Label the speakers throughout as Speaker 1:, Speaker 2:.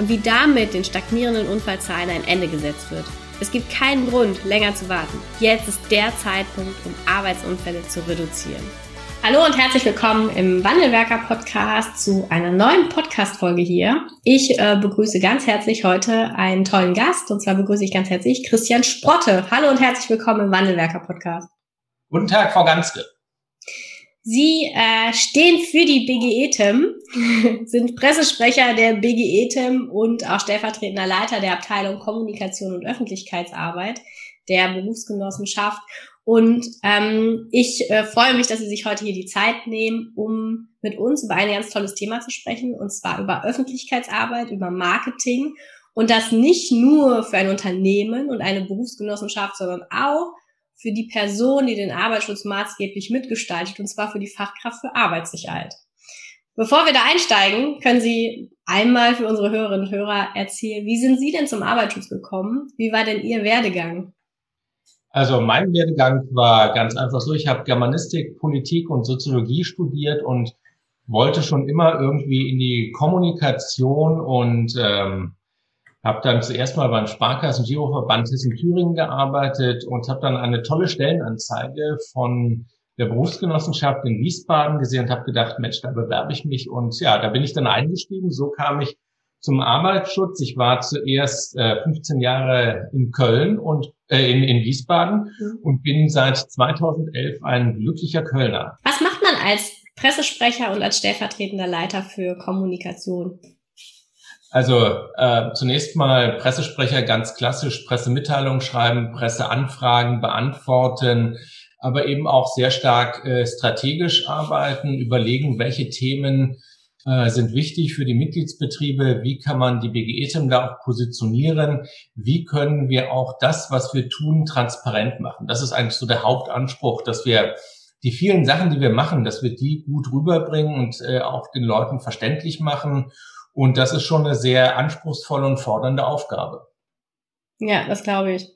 Speaker 1: und wie damit den stagnierenden Unfallzahlen ein Ende gesetzt wird. Es gibt keinen Grund, länger zu warten. Jetzt ist der Zeitpunkt, um Arbeitsunfälle zu reduzieren. Hallo und herzlich willkommen im Wandelwerker Podcast zu einer neuen Podcast-Folge hier. Ich äh, begrüße ganz herzlich heute einen tollen Gast und zwar begrüße ich ganz herzlich Christian Sprotte. Hallo und herzlich willkommen im Wandelwerker Podcast.
Speaker 2: Guten Tag, Frau Ganske.
Speaker 1: Sie äh, stehen für die BGE-TEM, sind Pressesprecher der BGE-TEM und auch stellvertretender Leiter der Abteilung Kommunikation und Öffentlichkeitsarbeit der Berufsgenossenschaft. Und ähm, ich äh, freue mich, dass Sie sich heute hier die Zeit nehmen, um mit uns über ein ganz tolles Thema zu sprechen, und zwar über Öffentlichkeitsarbeit, über Marketing. Und das nicht nur für ein Unternehmen und eine Berufsgenossenschaft, sondern auch für die Person, die den Arbeitsschutz maßgeblich mitgestaltet, und zwar für die Fachkraft für Arbeitssicherheit. Bevor wir da einsteigen, können Sie einmal für unsere Hörerinnen und Hörer erzählen, wie sind Sie denn zum Arbeitsschutz gekommen? Wie war denn Ihr Werdegang?
Speaker 2: Also mein Werdegang war ganz einfach so. Ich habe Germanistik, Politik und Soziologie studiert und wollte schon immer irgendwie in die Kommunikation und ähm, habe dann zuerst mal beim Sparkassen Giroverband Hessen-Thüringen gearbeitet und habe dann eine tolle Stellenanzeige von der Berufsgenossenschaft in Wiesbaden gesehen und habe gedacht, Mensch, da bewerbe ich mich. Und ja, da bin ich dann eingestiegen. So kam ich zum Arbeitsschutz. Ich war zuerst äh, 15 Jahre in Köln und äh, in, in Wiesbaden mhm. und bin seit 2011 ein glücklicher Kölner.
Speaker 1: Was macht man als Pressesprecher und als stellvertretender Leiter für Kommunikation?
Speaker 2: Also äh, zunächst mal Pressesprecher ganz klassisch Pressemitteilungen schreiben, Presseanfragen beantworten, aber eben auch sehr stark äh, strategisch arbeiten, überlegen, welche Themen äh, sind wichtig für die Mitgliedsbetriebe, wie kann man die BGE-Themen da auch positionieren, wie können wir auch das, was wir tun, transparent machen. Das ist eigentlich so der Hauptanspruch, dass wir die vielen Sachen, die wir machen, dass wir die gut rüberbringen und äh, auch den Leuten verständlich machen und das ist schon eine sehr anspruchsvolle und fordernde Aufgabe.
Speaker 1: Ja, das glaube ich.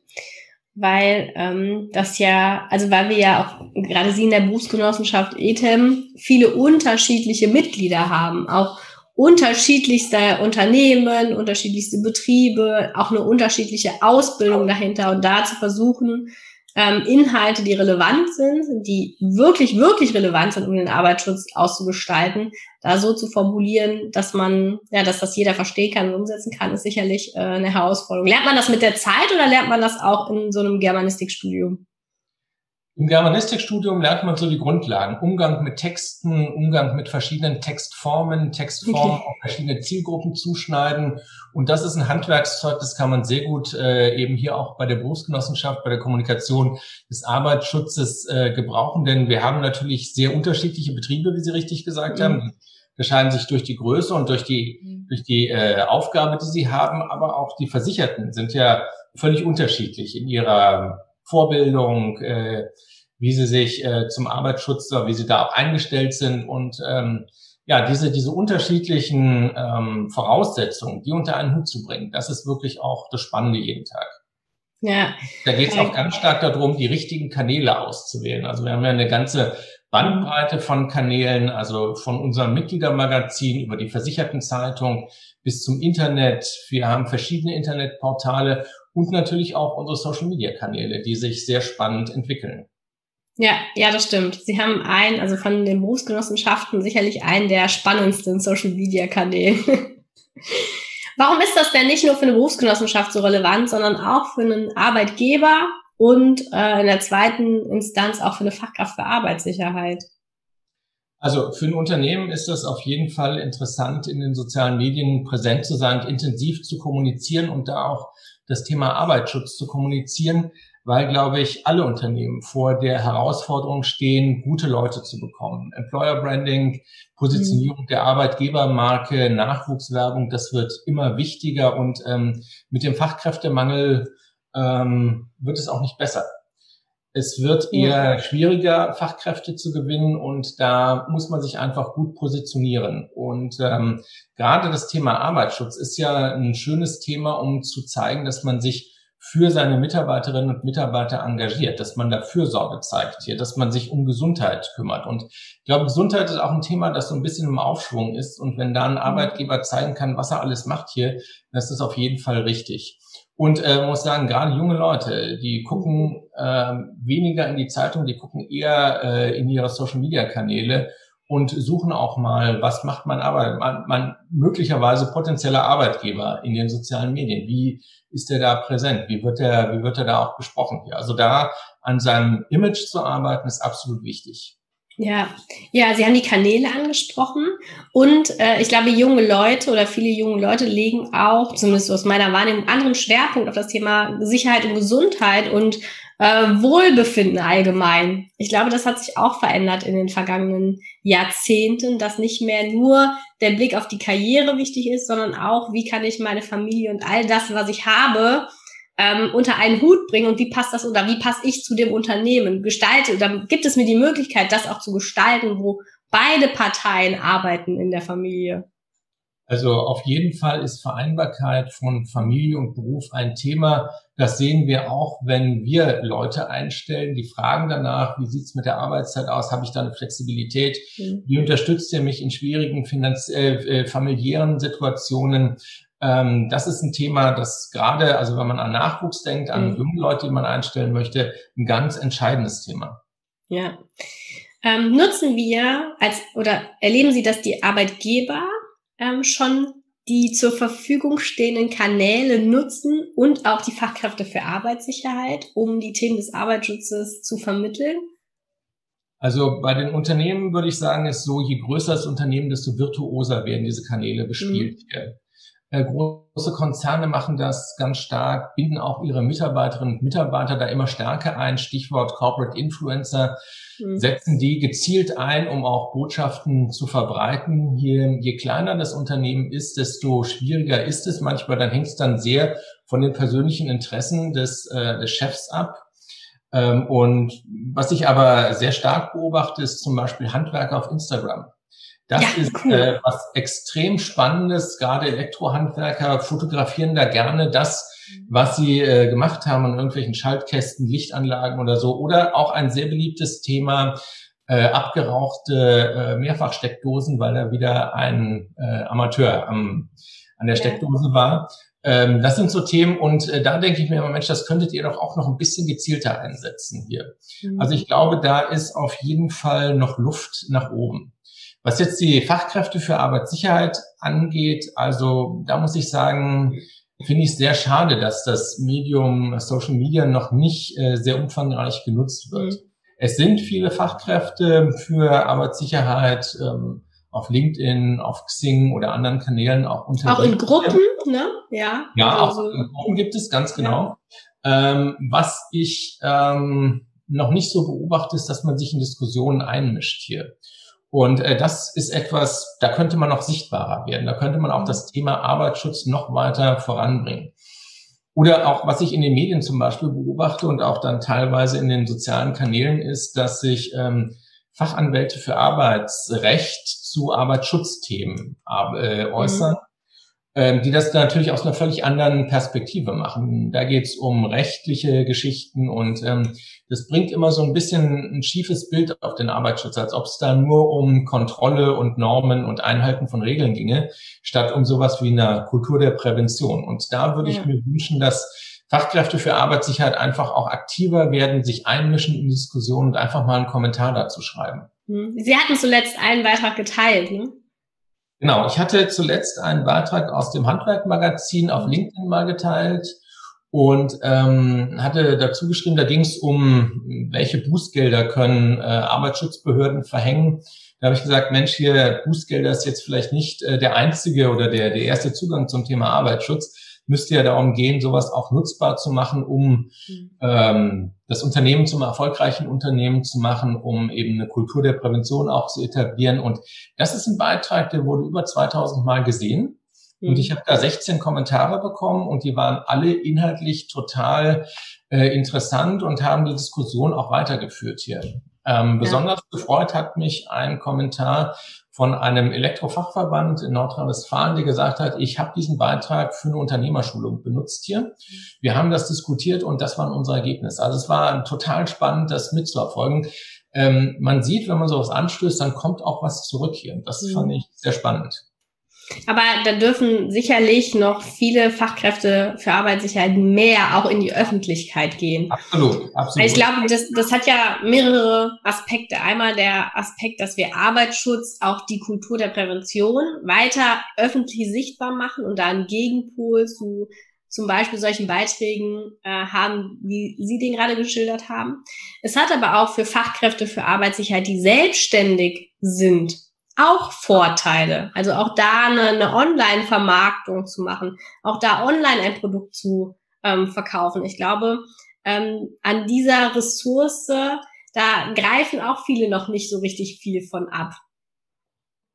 Speaker 1: Weil ähm, das ja, also weil wir ja auch gerade Sie in der Berufsgenossenschaft ETEM viele unterschiedliche Mitglieder haben, auch unterschiedlichste Unternehmen, unterschiedlichste Betriebe, auch eine unterschiedliche Ausbildung dahinter und da zu versuchen, ähm, Inhalte, die relevant sind, die wirklich, wirklich relevant sind, um den Arbeitsschutz auszugestalten, da so zu formulieren, dass man, ja, dass das jeder verstehen kann und umsetzen kann, ist sicherlich äh, eine Herausforderung. Lernt man das mit der Zeit oder lernt man das auch in so einem Germanistikstudium?
Speaker 2: Im Germanistikstudium lernt man so die Grundlagen. Umgang mit Texten, Umgang mit verschiedenen Textformen, Textformen okay. auf verschiedene Zielgruppen zuschneiden. Und das ist ein Handwerkszeug, das kann man sehr gut äh, eben hier auch bei der Berufsgenossenschaft, bei der Kommunikation des Arbeitsschutzes äh, gebrauchen. Denn wir haben natürlich sehr unterschiedliche Betriebe, wie Sie richtig gesagt mhm. haben. Die unterscheiden sich durch die Größe und durch die, mhm. durch die äh, Aufgabe, die sie haben. Aber auch die Versicherten sind ja völlig unterschiedlich in ihrer Vorbildung, äh, wie sie sich äh, zum Arbeitsschutz, wie sie da auch eingestellt sind und ähm, ja, diese, diese unterschiedlichen ähm, Voraussetzungen, die unter einen Hut zu bringen, das ist wirklich auch das Spannende jeden Tag. Ja. Da geht es auch ganz stark darum, die richtigen Kanäle auszuwählen. Also wir haben ja eine ganze Bandbreite von Kanälen, also von unserem Mitgliedermagazin über die Versichertenzeitung bis zum Internet. Wir haben verschiedene Internetportale und natürlich auch unsere Social-Media-Kanäle, die sich sehr spannend entwickeln.
Speaker 1: Ja, ja, das stimmt. Sie haben einen, also von den Berufsgenossenschaften sicherlich einen der spannendsten Social-Media-Kanäle. Warum ist das denn nicht nur für eine Berufsgenossenschaft so relevant, sondern auch für einen Arbeitgeber und äh, in der zweiten Instanz auch für eine Fachkraft für Arbeitssicherheit?
Speaker 2: Also für ein Unternehmen ist das auf jeden Fall interessant, in den sozialen Medien präsent zu sein, intensiv zu kommunizieren und da auch das Thema Arbeitsschutz zu kommunizieren. weil, glaube ich, alle Unternehmen vor der Herausforderung stehen, gute Leute zu bekommen. Employer Branding, Positionierung mhm. der Arbeitgebermarke, Nachwuchswerbung, das wird immer wichtiger und ähm, mit dem Fachkräftemangel ähm, wird es auch nicht besser. Es wird eher schwieriger, Fachkräfte zu gewinnen und da muss man sich einfach gut positionieren. Und ähm, gerade das Thema Arbeitsschutz ist ja ein schönes Thema, um zu zeigen, dass man sich für seine Mitarbeiterinnen und Mitarbeiter engagiert, dass man da Fürsorge zeigt hier, dass man sich um Gesundheit kümmert. Und ich glaube, Gesundheit ist auch ein Thema, das so ein bisschen im Aufschwung ist. Und wenn da ein mhm. Arbeitgeber zeigen kann, was er alles macht hier, dann ist das auf jeden Fall richtig. Und äh, muss sagen, gerade junge Leute, die gucken äh, weniger in die Zeitung, die gucken eher äh, in ihre Social-Media-Kanäle und suchen auch mal, was macht man aber man, man möglicherweise potenzieller Arbeitgeber in den sozialen Medien. Wie ist er da präsent? Wie wird er, wie wird er da auch besprochen? Also da an seinem Image zu arbeiten ist absolut wichtig.
Speaker 1: Ja, ja, Sie haben die Kanäle angesprochen und äh, ich glaube, junge Leute oder viele junge Leute legen auch, zumindest aus meiner Wahrnehmung, anderen Schwerpunkt auf das Thema Sicherheit und Gesundheit und äh, Wohlbefinden allgemein. Ich glaube, das hat sich auch verändert in den vergangenen Jahrzehnten, dass nicht mehr nur der Blick auf die Karriere wichtig ist, sondern auch, wie kann ich meine Familie und all das, was ich habe, ähm, unter einen Hut bringen und wie passt das oder wie passe ich zu dem Unternehmen? Gestalte, dann gibt es mir die Möglichkeit, das auch zu gestalten, wo beide Parteien arbeiten in der Familie.
Speaker 2: Also auf jeden Fall ist Vereinbarkeit von Familie und Beruf ein Thema. Das sehen wir auch, wenn wir Leute einstellen, die fragen danach, wie sieht's mit der Arbeitszeit aus? Habe ich da eine Flexibilität? Mhm. Wie unterstützt ihr mich in schwierigen finanz äh, äh familiären Situationen? Ähm, das ist ein Thema, das gerade, also wenn man an Nachwuchs denkt, an mhm. junge Leute, die man einstellen möchte, ein ganz entscheidendes Thema.
Speaker 1: Ja. Ähm, nutzen wir als oder erleben Sie, dass die Arbeitgeber ähm, schon die zur Verfügung stehenden Kanäle nutzen und auch die Fachkräfte für Arbeitssicherheit, um die Themen des Arbeitsschutzes zu vermitteln?
Speaker 2: Also bei den Unternehmen würde ich sagen, ist so, je größer das Unternehmen, desto virtuoser werden diese Kanäle bespielt. Mhm. Äh, große Konzerne machen das ganz stark, binden auch ihre Mitarbeiterinnen und Mitarbeiter da immer stärker ein. Stichwort Corporate Influencer mhm. setzen die gezielt ein, um auch Botschaften zu verbreiten. Je, je kleiner das Unternehmen ist, desto schwieriger ist es. Manchmal dann hängt es dann sehr von den persönlichen Interessen des, äh, des Chefs ab. Ähm, und was ich aber sehr stark beobachte, ist zum Beispiel Handwerker auf Instagram. Das ja, ist cool. äh, was extrem Spannendes. Gerade Elektrohandwerker fotografieren da gerne das, was sie äh, gemacht haben an irgendwelchen Schaltkästen, Lichtanlagen oder so. Oder auch ein sehr beliebtes Thema, äh, abgerauchte äh, Mehrfachsteckdosen, weil da wieder ein äh, Amateur am, an der Steckdose ja. war. Ähm, das sind so Themen und äh, da denke ich mir immer, Mensch, das könntet ihr doch auch noch ein bisschen gezielter einsetzen hier. Mhm. Also ich glaube, da ist auf jeden Fall noch Luft nach oben. Was jetzt die Fachkräfte für Arbeitssicherheit angeht, also da muss ich sagen, finde ich sehr schade, dass das Medium Social Media noch nicht äh, sehr umfangreich genutzt wird. Mhm. Es sind viele Fachkräfte für Arbeitssicherheit ähm, auf LinkedIn, auf Xing oder anderen Kanälen auch
Speaker 1: unter. Auch in Gruppen, ne?
Speaker 2: Ja. Ja, also, auch in Gruppen gibt es ganz genau. Ja. Ähm, was ich ähm, noch nicht so beobachte, ist, dass man sich in Diskussionen einmischt hier. Und äh, das ist etwas, da könnte man noch sichtbarer werden. Da könnte man auch mhm. das Thema Arbeitsschutz noch weiter voranbringen. Oder auch, was ich in den Medien zum Beispiel beobachte und auch dann teilweise in den sozialen Kanälen ist, dass sich ähm, Fachanwälte für Arbeitsrecht zu Arbeitsschutzthemen äh, äußern. Mhm die das natürlich aus einer völlig anderen Perspektive machen. Da geht es um rechtliche Geschichten und ähm, das bringt immer so ein bisschen ein schiefes Bild auf den Arbeitsschutz, als ob es da nur um Kontrolle und Normen und Einhalten von Regeln ginge, statt um sowas wie eine Kultur der Prävention. Und da würde ja. ich mir wünschen, dass Fachkräfte für Arbeitssicherheit einfach auch aktiver werden, sich einmischen in Diskussionen und einfach mal einen Kommentar dazu schreiben.
Speaker 1: Hm. Sie hatten zuletzt einen Beitrag geteilt, ne?
Speaker 2: Genau, ich hatte zuletzt einen Beitrag aus dem Handwerkmagazin auf LinkedIn mal geteilt und ähm, hatte dazu geschrieben, da ging es um, welche Bußgelder können äh, Arbeitsschutzbehörden verhängen. Da habe ich gesagt, Mensch, hier Bußgelder ist jetzt vielleicht nicht äh, der einzige oder der, der erste Zugang zum Thema Arbeitsschutz. Müsste ja darum gehen, sowas auch nutzbar zu machen, um mhm. ähm, das Unternehmen zum erfolgreichen Unternehmen zu machen, um eben eine Kultur der Prävention auch zu etablieren. Und das ist ein Beitrag, der wurde über 2000 Mal gesehen. Mhm. Und ich habe da 16 Kommentare bekommen und die waren alle inhaltlich total äh, interessant und haben die Diskussion auch weitergeführt hier. Ähm, besonders ja. gefreut hat mich ein Kommentar von einem Elektrofachverband in Nordrhein-Westfalen, der gesagt hat, ich habe diesen Beitrag für eine Unternehmerschulung benutzt hier. Wir haben das diskutiert und das waren unsere Ergebnisse. Also es war total spannend, das mitzuerfolgen. Ähm, man sieht, wenn man sowas anstößt, dann kommt auch was zurück hier. Das mhm. fand ich sehr spannend.
Speaker 1: Aber da dürfen sicherlich noch viele Fachkräfte für Arbeitssicherheit mehr auch in die Öffentlichkeit gehen.
Speaker 2: Absolut, absolut.
Speaker 1: Ich glaube, das, das hat ja mehrere Aspekte. Einmal der Aspekt, dass wir Arbeitsschutz, auch die Kultur der Prävention weiter öffentlich sichtbar machen und da einen Gegenpol zu zum Beispiel solchen Beiträgen äh, haben, wie Sie den gerade geschildert haben. Es hat aber auch für Fachkräfte für Arbeitssicherheit, die selbstständig sind, auch Vorteile. Also auch da eine, eine Online-Vermarktung zu machen, auch da online ein Produkt zu ähm, verkaufen. Ich glaube, ähm, an dieser Ressource, da greifen auch viele noch nicht so richtig viel von ab.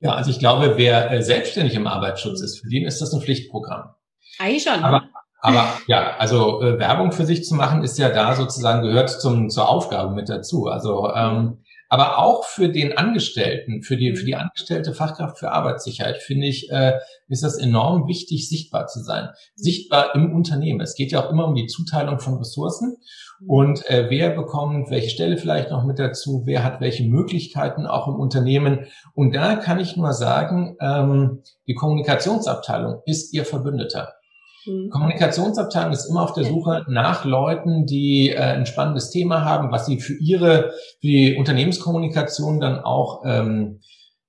Speaker 2: Ja, also ich glaube, wer äh, selbstständig im Arbeitsschutz ist, für den ist das ein Pflichtprogramm.
Speaker 1: Eigentlich schon.
Speaker 2: Aber, aber ja, also äh, Werbung für sich zu machen, ist ja da sozusagen gehört zum, zur Aufgabe mit dazu. Also ähm, aber auch für den Angestellten, für die, für die mhm. angestellte Fachkraft für Arbeitssicherheit, finde ich, äh, ist das enorm wichtig, sichtbar zu sein. Sichtbar im Unternehmen. Es geht ja auch immer um die Zuteilung von Ressourcen. Mhm. Und äh, wer bekommt welche Stelle vielleicht noch mit dazu, wer hat welche Möglichkeiten auch im Unternehmen. Und da kann ich nur sagen, ähm, die Kommunikationsabteilung ist ihr Verbündeter. Mhm. Kommunikationsabteilung ist immer auf der Suche nach Leuten, die äh, ein spannendes Thema haben, was sie für ihre für die Unternehmenskommunikation dann auch ähm,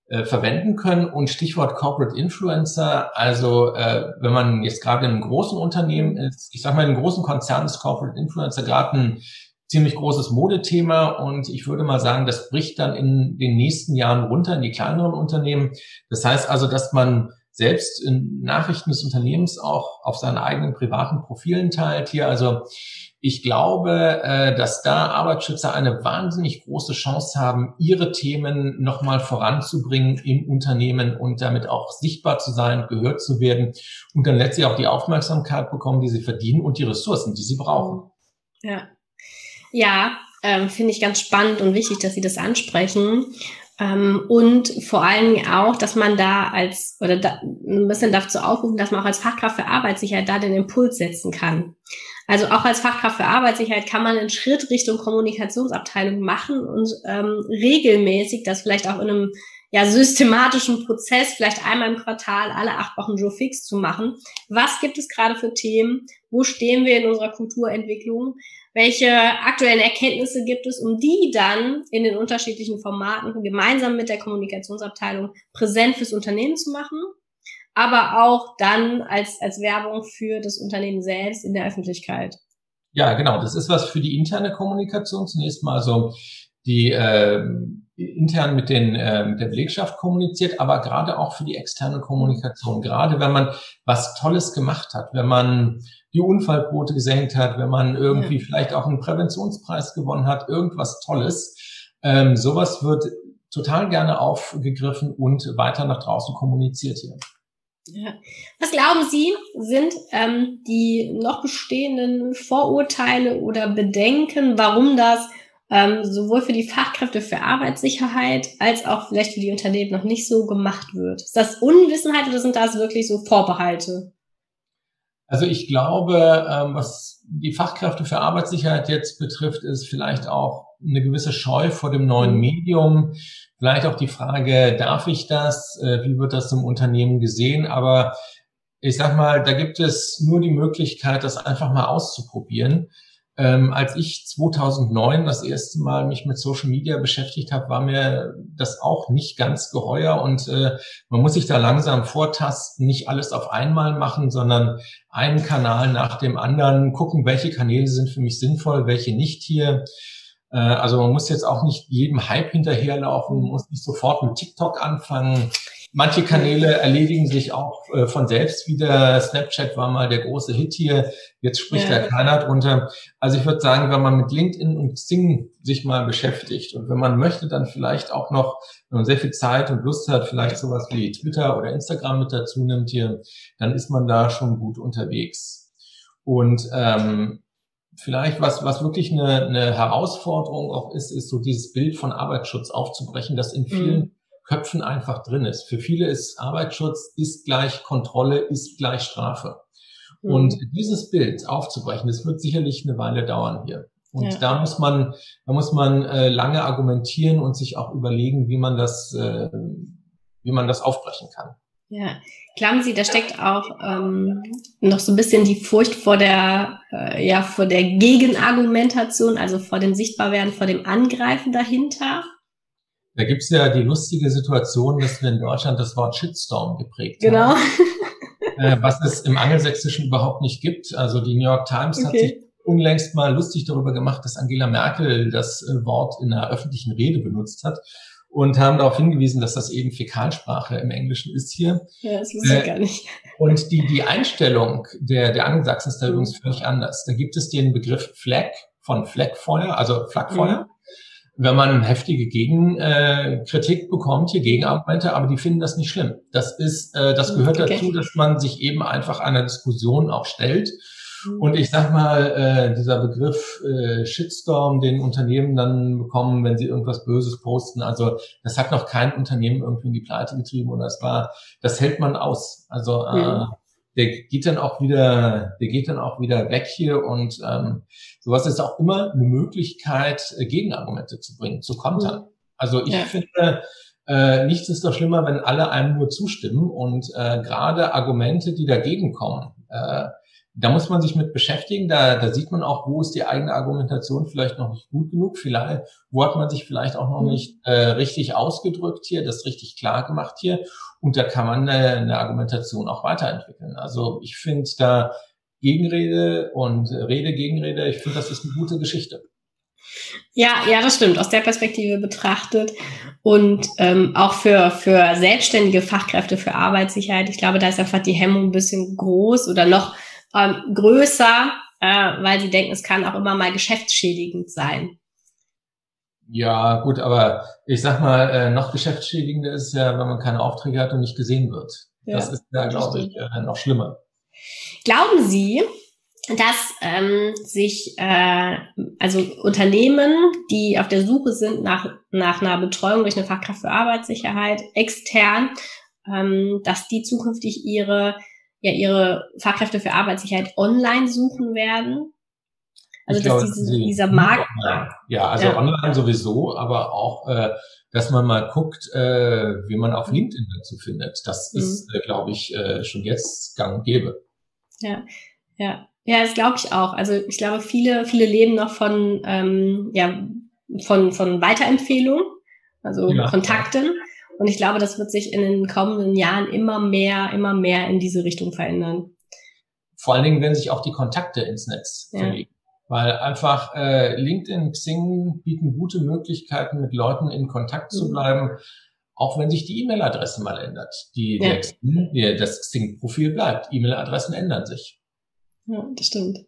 Speaker 2: äh, verwenden können. Und Stichwort Corporate Influencer, also äh, wenn man jetzt gerade in einem großen Unternehmen ist, ich sage mal, in einem großen Konzern ist Corporate Influencer gerade ein ziemlich großes Modethema und ich würde mal sagen, das bricht dann in den nächsten Jahren runter in die kleineren Unternehmen. Das heißt also, dass man selbst in Nachrichten des Unternehmens auch auf seinen eigenen privaten Profilen teilt hier. Also ich glaube, äh, dass da Arbeitsschützer eine wahnsinnig große Chance haben, ihre Themen nochmal voranzubringen im Unternehmen und damit auch sichtbar zu sein, gehört zu werden und dann letztlich auch die Aufmerksamkeit bekommen, die sie verdienen und die Ressourcen, die sie brauchen.
Speaker 1: Ja, ja ähm, finde ich ganz spannend und wichtig, dass Sie das ansprechen. Ähm, und vor allen Dingen auch, dass man da als, oder da, ein bisschen dazu aufrufen, dass man auch als Fachkraft für Arbeitssicherheit da den Impuls setzen kann. Also auch als Fachkraft für Arbeitssicherheit kann man einen Schritt Richtung Kommunikationsabteilung machen und ähm, regelmäßig das vielleicht auch in einem ja, systematischen Prozess, vielleicht einmal im Quartal, alle acht Wochen Joe Fix zu machen. Was gibt es gerade für Themen? Wo stehen wir in unserer Kulturentwicklung? Welche aktuellen Erkenntnisse gibt es, um die dann in den unterschiedlichen Formaten gemeinsam mit der Kommunikationsabteilung präsent fürs Unternehmen zu machen, aber auch dann als, als Werbung für das Unternehmen selbst in der Öffentlichkeit?
Speaker 2: Ja, genau. Das ist was für die interne Kommunikation zunächst mal. Also die äh, intern mit, den, äh, mit der Belegschaft kommuniziert, aber gerade auch für die externe Kommunikation. Gerade wenn man was Tolles gemacht hat, wenn man die Unfallquote gesenkt hat, wenn man irgendwie ja. vielleicht auch einen Präventionspreis gewonnen hat, irgendwas Tolles. Ähm, sowas wird total gerne aufgegriffen und weiter nach draußen kommuniziert hier.
Speaker 1: Ja. Was glauben Sie, sind ähm, die noch bestehenden Vorurteile oder Bedenken, warum das ähm, sowohl für die Fachkräfte für Arbeitssicherheit als auch vielleicht für die Unternehmen noch nicht so gemacht wird? Ist das Unwissenheit oder sind das wirklich so Vorbehalte?
Speaker 2: Also ich glaube, ähm, was die Fachkräfte für Arbeitssicherheit jetzt betrifft, ist vielleicht auch eine gewisse Scheu vor dem neuen mhm. Medium. Vielleicht auch die Frage, darf ich das? Äh, wie wird das im Unternehmen gesehen? Aber ich sag mal, da gibt es nur die Möglichkeit, das einfach mal auszuprobieren. Ähm, als ich 2009 das erste Mal mich mit Social Media beschäftigt habe, war mir das auch nicht ganz geheuer und äh, man muss sich da langsam vortasten, nicht alles auf einmal machen, sondern einen Kanal nach dem anderen gucken, welche Kanäle sind für mich sinnvoll, welche nicht hier. Äh, also man muss jetzt auch nicht jedem Hype hinterherlaufen, muss nicht sofort mit TikTok anfangen. Manche Kanäle erledigen sich auch äh, von selbst wieder. Snapchat war mal der große Hit hier. Jetzt spricht ja. da keiner drunter. Also ich würde sagen, wenn man mit LinkedIn und Xing sich mal beschäftigt und wenn man möchte, dann vielleicht auch noch, wenn man sehr viel Zeit und Lust hat, vielleicht sowas wie Twitter oder Instagram mit dazu nimmt hier, dann ist man da schon gut unterwegs. Und ähm, vielleicht was, was wirklich eine, eine Herausforderung auch ist, ist so dieses Bild von Arbeitsschutz aufzubrechen, das in vielen mhm Köpfen einfach drin ist. Für viele ist Arbeitsschutz ist gleich Kontrolle, ist gleich Strafe. Mhm. Und dieses Bild aufzubrechen, das wird sicherlich eine Weile dauern hier. Und ja. da muss man, da muss man äh, lange argumentieren und sich auch überlegen, wie man das, äh, wie man das aufbrechen kann.
Speaker 1: Ja, glauben Sie, da steckt auch ähm, noch so ein bisschen die Furcht vor der, äh, ja, vor der Gegenargumentation, also vor dem Sichtbarwerden, vor dem Angreifen dahinter?
Speaker 2: Da gibt's ja die lustige Situation, dass wir in Deutschland das Wort Shitstorm geprägt
Speaker 1: genau. haben.
Speaker 2: Genau. Äh, was es im Angelsächsischen überhaupt nicht gibt. Also die New York Times okay. hat sich unlängst mal lustig darüber gemacht, dass Angela Merkel das äh, Wort in einer öffentlichen Rede benutzt hat und haben darauf hingewiesen, dass das eben Fäkalsprache im Englischen ist hier.
Speaker 1: Ja, das wusste ich äh, gar nicht.
Speaker 2: Und die, die Einstellung der, der Angelsachsen ist da übrigens völlig anders. Da gibt es den Begriff Flag von Flagfeuer, also Flakfeuer. Mhm wenn man heftige Gegenkritik äh, bekommt, hier Gegenargumente, aber die finden das nicht schlimm. Das ist, äh, das gehört okay. dazu, dass man sich eben einfach einer Diskussion auch stellt. Mhm. Und ich sag mal, äh, dieser Begriff äh, Shitstorm, den Unternehmen dann bekommen, wenn sie irgendwas Böses posten, also das hat noch kein Unternehmen irgendwie in die Pleite getrieben oder es war, das hält man aus. Also äh, mhm der geht dann auch wieder, der geht dann auch wieder weg hier und ähm, sowas ist auch immer eine Möglichkeit, äh, Gegenargumente zu bringen, zu kontern. Also ich ja. finde, äh, nichts ist doch schlimmer, wenn alle einem nur zustimmen und äh, gerade Argumente, die dagegen kommen, äh, da muss man sich mit beschäftigen. Da, da sieht man auch, wo ist die eigene Argumentation vielleicht noch nicht gut genug. Vielleicht, wo hat man sich vielleicht auch noch mhm. nicht äh, richtig ausgedrückt hier, das richtig klar gemacht hier. Und da kann man eine, eine Argumentation auch weiterentwickeln. Also ich finde da Gegenrede und Rede, Gegenrede, ich finde, das ist eine gute Geschichte.
Speaker 1: Ja, ja, das stimmt. Aus der Perspektive betrachtet und ähm, auch für für selbstständige Fachkräfte für Arbeitssicherheit. Ich glaube, da ist einfach die Hemmung ein bisschen groß oder noch ähm, größer, äh, weil sie denken, es kann auch immer mal geschäftsschädigend sein.
Speaker 2: Ja, gut, aber ich sag mal, äh, noch geschäftsschädigender ist ja, wenn man keine Aufträge hat und nicht gesehen wird. Ja, das ist ja, glaube ich, äh, noch schlimmer.
Speaker 1: Glauben Sie, dass ähm, sich äh, also Unternehmen, die auf der Suche sind nach, nach einer Betreuung durch eine Fachkraft für Arbeitssicherheit extern, ähm, dass die zukünftig ihre ja ihre Fachkräfte für Arbeitssicherheit online suchen werden.
Speaker 2: Also dass diese, dieser Markt. Ja, also ja. online sowieso, aber auch, äh, dass man mal guckt, äh, wie man auf LinkedIn dazu findet. Das mhm. ist, äh, glaube ich, äh, schon jetzt gang und gäbe.
Speaker 1: Ja, ja. Ja, das glaube ich auch. Also ich glaube, viele, viele leben noch von, ähm, ja, von, von Weiterempfehlungen, also ja, Kontakten. Ja. Und ich glaube, das wird sich in den kommenden Jahren immer mehr, immer mehr in diese Richtung verändern.
Speaker 2: Vor allen Dingen, wenn sich auch die Kontakte ins Netz ja. verlegen. Weil einfach äh, LinkedIn, Xing bieten gute Möglichkeiten, mit Leuten in Kontakt mhm. zu bleiben, auch wenn sich die E-Mail-Adresse mal ändert. Die, ja. der Xing, der, das Xing-Profil bleibt. E-Mail-Adressen ändern sich.
Speaker 1: Ja, das stimmt.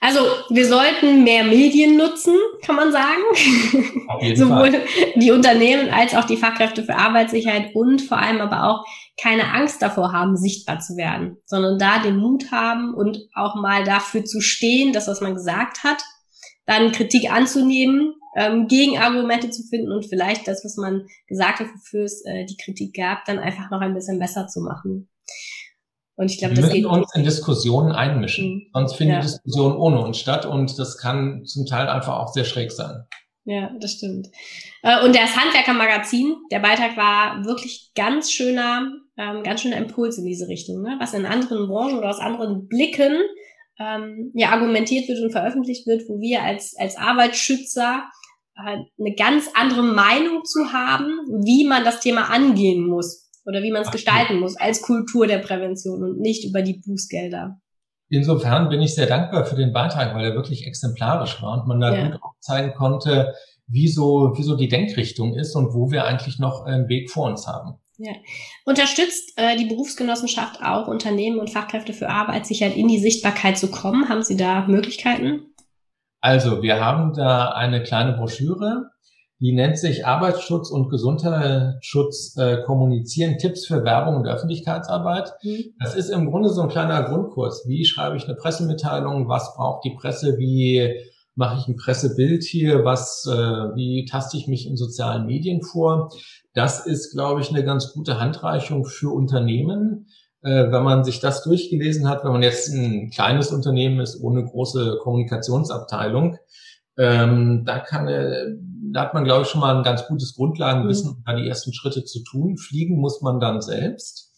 Speaker 1: Also wir sollten mehr Medien nutzen, kann man sagen. Sowohl Fall. die Unternehmen als auch die Fachkräfte für Arbeitssicherheit und vor allem aber auch keine Angst davor haben, sichtbar zu werden, sondern da den Mut haben und auch mal dafür zu stehen, das, was man gesagt hat, dann Kritik anzunehmen, ähm, Gegenargumente zu finden und vielleicht das, was man gesagt hat, wofür es äh, die Kritik gab, dann einfach noch ein bisschen besser zu machen.
Speaker 2: Und ich glaube, das geht uns in Diskussionen einmischen. Mhm. Sonst finden ja. die Diskussionen ohne uns statt und das kann zum Teil einfach auch sehr schräg sein.
Speaker 1: Ja, das stimmt. Äh, und das Handwerker-Magazin, der Beitrag war wirklich ganz schöner, ähm, ganz schöner Impuls in diese Richtung, ne? was in anderen Branchen oder aus anderen Blicken ähm, ja argumentiert wird und veröffentlicht wird, wo wir als, als Arbeitsschützer äh, eine ganz andere Meinung zu haben, wie man das Thema angehen muss oder wie man es gestalten muss als Kultur der Prävention und nicht über die Bußgelder.
Speaker 2: Insofern bin ich sehr dankbar für den Beitrag, weil er wirklich exemplarisch war und man da ja. gut aufzeigen konnte, wie so, wie so die Denkrichtung ist und wo wir eigentlich noch einen Weg vor uns haben.
Speaker 1: Ja. Unterstützt äh, die Berufsgenossenschaft auch Unternehmen und Fachkräfte für Arbeitssicherheit in die Sichtbarkeit zu kommen? Haben Sie da Möglichkeiten?
Speaker 2: Also, wir haben da eine kleine Broschüre, die nennt sich Arbeitsschutz und Gesundheitsschutz äh, kommunizieren, Tipps für Werbung und Öffentlichkeitsarbeit. Mhm. Das ist im Grunde so ein kleiner Grundkurs. Wie schreibe ich eine Pressemitteilung? Was braucht die Presse? Wie mache ich ein Pressebild hier? Was, äh, wie taste ich mich in sozialen Medien vor? Das ist, glaube ich, eine ganz gute Handreichung für Unternehmen. Äh, wenn man sich das durchgelesen hat, wenn man jetzt ein kleines Unternehmen ist ohne große Kommunikationsabteilung, ähm, da kann, äh, da hat man, glaube ich, schon mal ein ganz gutes Grundlagenwissen, um da die ersten Schritte zu tun. Fliegen muss man dann selbst.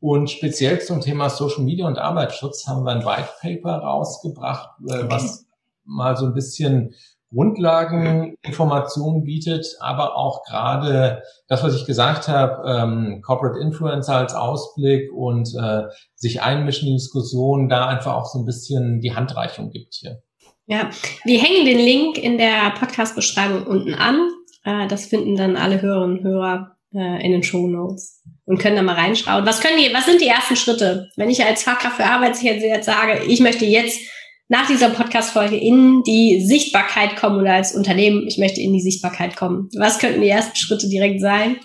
Speaker 2: Und speziell zum Thema Social Media und Arbeitsschutz haben wir ein White Paper rausgebracht, äh, was mal so ein bisschen Grundlageninformationen bietet, aber auch gerade das, was ich gesagt habe, ähm, Corporate Influencer als Ausblick und äh, sich einmischen in Diskussionen, da einfach auch so ein bisschen die Handreichung gibt hier.
Speaker 1: Ja, wir hängen den Link in der Podcast-Beschreibung unten an. Äh, das finden dann alle Hörerinnen und Hörer äh, in den Show Notes und können da mal reinschauen. Was können die, was sind die ersten Schritte? Wenn ich als Fachkraft für Arbeitssicherheit jetzt sage, ich möchte jetzt nach dieser Podcast-Folge in die Sichtbarkeit kommen oder als Unternehmen, ich möchte in die Sichtbarkeit kommen. Was könnten die ersten Schritte direkt sein?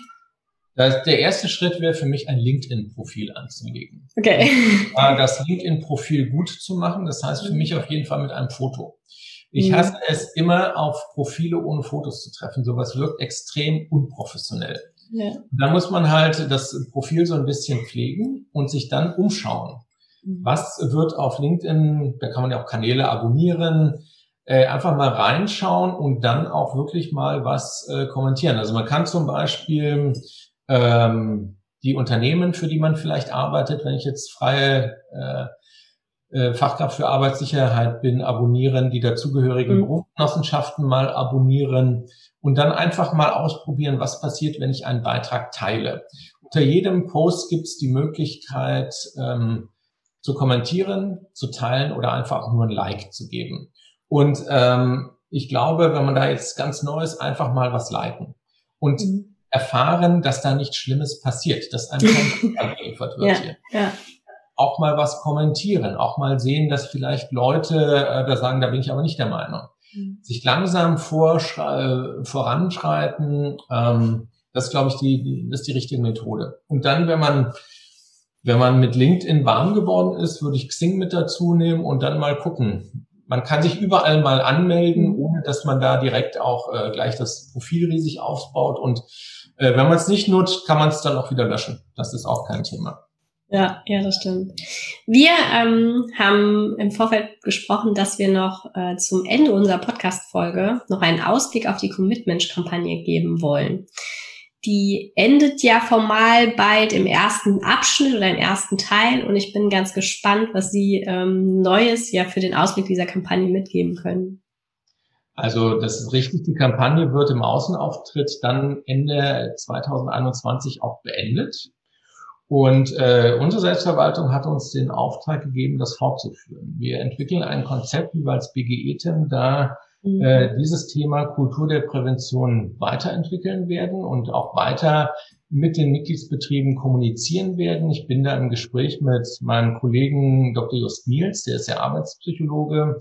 Speaker 2: Der erste Schritt wäre für mich, ein LinkedIn-Profil anzulegen.
Speaker 1: Okay.
Speaker 2: Das LinkedIn-Profil gut zu machen, das heißt für mich auf jeden Fall mit einem Foto. Ich mhm. hasse es immer, auf Profile ohne Fotos zu treffen. Sowas wirkt extrem unprofessionell. Ja. Da muss man halt das Profil so ein bisschen pflegen und sich dann umschauen. Mhm. Was wird auf LinkedIn, da kann man ja auch Kanäle abonnieren, äh, einfach mal reinschauen und dann auch wirklich mal was äh, kommentieren. Also man kann zum Beispiel ähm, die Unternehmen, für die man vielleicht arbeitet, wenn ich jetzt freie äh, äh, Fachkraft für Arbeitssicherheit bin, abonnieren, die dazugehörigen mhm. Berufsgenossenschaften mal abonnieren und dann einfach mal ausprobieren, was passiert, wenn ich einen Beitrag teile. Unter jedem Post gibt es die Möglichkeit ähm, zu kommentieren, zu teilen oder einfach nur ein Like zu geben. Und ähm, ich glaube, wenn man da jetzt ganz Neues einfach mal was liken und mhm erfahren, dass da nichts Schlimmes passiert, dass einem kein geliefert wird ja, hier. Ja. Auch mal was kommentieren, auch mal sehen, dass vielleicht Leute äh, da sagen, da bin ich aber nicht der Meinung. Mhm. Sich langsam voranschreiten, ähm, das glaube ich, die, die, das ist die richtige Methode. Und dann, wenn man wenn man mit LinkedIn warm geworden ist, würde ich Xing mit dazu nehmen und dann mal gucken. Man kann sich überall mal anmelden, mhm. Dass man da direkt auch äh, gleich das Profil riesig aufbaut und äh, wenn man es nicht nutzt, kann man es dann auch wieder löschen. Das ist auch kein Thema.
Speaker 1: Ja, ja, das stimmt. Wir ähm, haben im Vorfeld gesprochen, dass wir noch äh, zum Ende unserer Podcast-Folge noch einen Ausblick auf die Commitment-Kampagne geben wollen. Die endet ja formal bald im ersten Abschnitt oder im ersten Teil und ich bin ganz gespannt, was Sie ähm, Neues ja für den Ausblick dieser Kampagne mitgeben können.
Speaker 2: Also das ist richtig, die Kampagne wird im Außenauftritt dann Ende 2021 auch beendet. Und äh, unsere Selbstverwaltung hat uns den Auftrag gegeben, das fortzuführen. Wir entwickeln ein Konzept, wie wir als BGE-TEM da mhm. äh, dieses Thema Kultur der Prävention weiterentwickeln werden und auch weiter mit den Mitgliedsbetrieben kommunizieren werden. Ich bin da im Gespräch mit meinem Kollegen Dr. Just Niels, der ist ja Arbeitspsychologe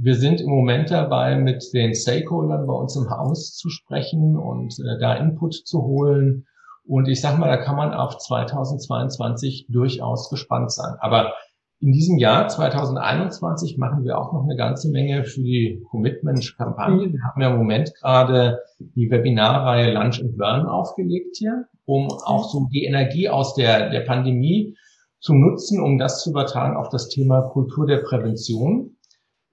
Speaker 2: wir sind im Moment dabei, mit den Stakeholdern bei uns im Haus zu sprechen und äh, da Input zu holen. Und ich sag mal, da kann man auf 2022 durchaus gespannt sein. Aber in diesem Jahr 2021 machen wir auch noch eine ganze Menge für die Commitment-Kampagne. Wir haben ja im Moment gerade die Webinarreihe Lunch and Learn aufgelegt hier, um auch so die Energie aus der, der Pandemie zu nutzen, um das zu übertragen auf das Thema Kultur der Prävention.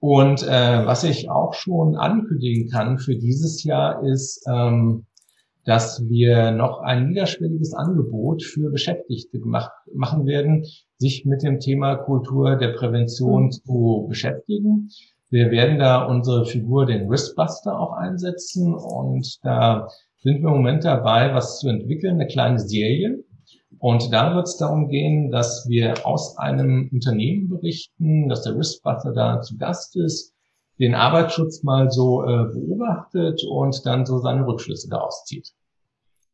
Speaker 2: Und äh, was ich auch schon ankündigen kann für dieses Jahr ist, ähm, dass wir noch ein niederschwelliges Angebot für Beschäftigte gemacht, machen werden, sich mit dem Thema Kultur der Prävention mhm. zu beschäftigen. Wir werden da unsere Figur, den Wristbuster, auch einsetzen und da sind wir im Moment dabei, was zu entwickeln, eine kleine Serie, Und da wird es darum gehen, dass wir aus einem Unternehmen berichten, dass der Riskbuster da zu Gast ist, den Arbeitsschutz mal so äh, beobachtet und dann so seine Rückschlüsse daraus zieht.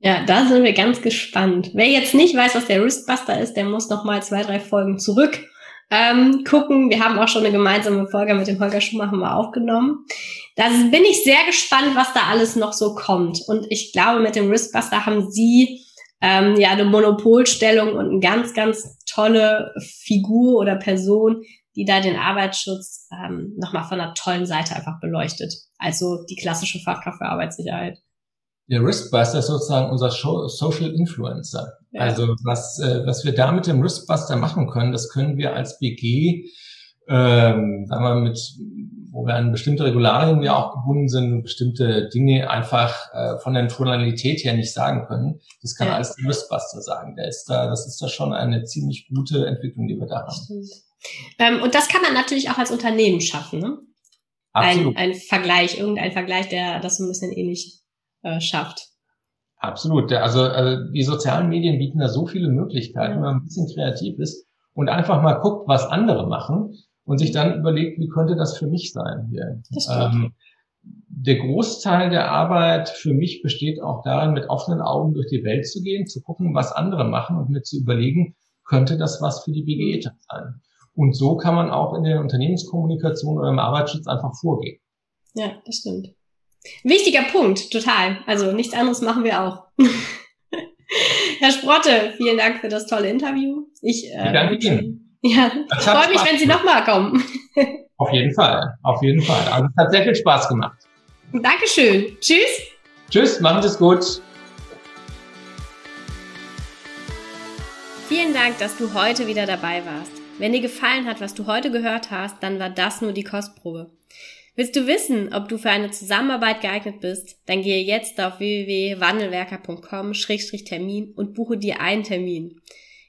Speaker 1: Ja, da sind wir ganz gespannt. Wer jetzt nicht weiß, was der Riskbuster ist, der muss noch mal zwei, drei Folgen zurück ähm, gucken. Wir haben auch schon eine gemeinsame Folge mit dem Holger Schumacher mal aufgenommen. Da bin ich sehr gespannt, was da alles noch so kommt. Und ich glaube, mit dem Riskbuster haben Sie ähm, ja eine Monopolstellung und eine ganz, ganz tolle Figur oder Person, die da den Arbeitsschutz ähm, nochmal von einer tollen Seite einfach beleuchtet. Also die klassische Fachkraft für Arbeitssicherheit.
Speaker 2: Der Riskbuster ist sozusagen unser Social Influencer. Ja. Also was, äh, was wir da mit dem Riskbuster machen können, das können wir als BG, ähm, sagen wir mit, wo wir an bestimmte Regularien ja auch gebunden sind und bestimmte Dinge einfach äh, von der Tonalität her nicht sagen können. Das kann ja. alles der Riskbuster sagen. Der ist da, das ist da schon eine ziemlich gute Entwicklung, die wir da haben.
Speaker 1: Ähm, und das kann man natürlich auch als Unternehmen schaffen, ne? Absolut. Ein, ein Vergleich, irgendein Vergleich, der das so ein bisschen ähnlich äh, schafft.
Speaker 2: Absolut. Also, also die sozialen Medien bieten da so viele Möglichkeiten, wenn man ein bisschen kreativ ist und einfach mal guckt, was andere machen und sich dann überlegt, wie könnte das für mich sein hier. Ähm, der Großteil der Arbeit für mich besteht auch darin, mit offenen Augen durch die Welt zu gehen, zu gucken, was andere machen und mir zu überlegen, könnte das was für die BGE sein. Und so kann man auch in der Unternehmenskommunikation oder im Arbeitsschutz einfach vorgehen.
Speaker 1: Ja, das stimmt. Wichtiger Punkt, total. Also nichts anderes machen wir auch. Herr Sprotte, vielen Dank für das tolle Interview.
Speaker 2: Ich, äh, ich danke Ihnen.
Speaker 1: Ja, ich freue mich, wenn Sie nochmal kommen.
Speaker 2: Auf jeden Fall, auf jeden Fall. Also es hat sehr viel Spaß gemacht.
Speaker 1: Dankeschön. Tschüss.
Speaker 2: Tschüss, machen Sie es gut.
Speaker 1: Vielen Dank, dass du heute wieder dabei warst. Wenn dir gefallen hat, was du heute gehört hast, dann war das nur die Kostprobe. Willst du wissen, ob du für eine Zusammenarbeit geeignet bist? Dann gehe jetzt auf www.wandelwerker.com-termin und buche dir einen Termin.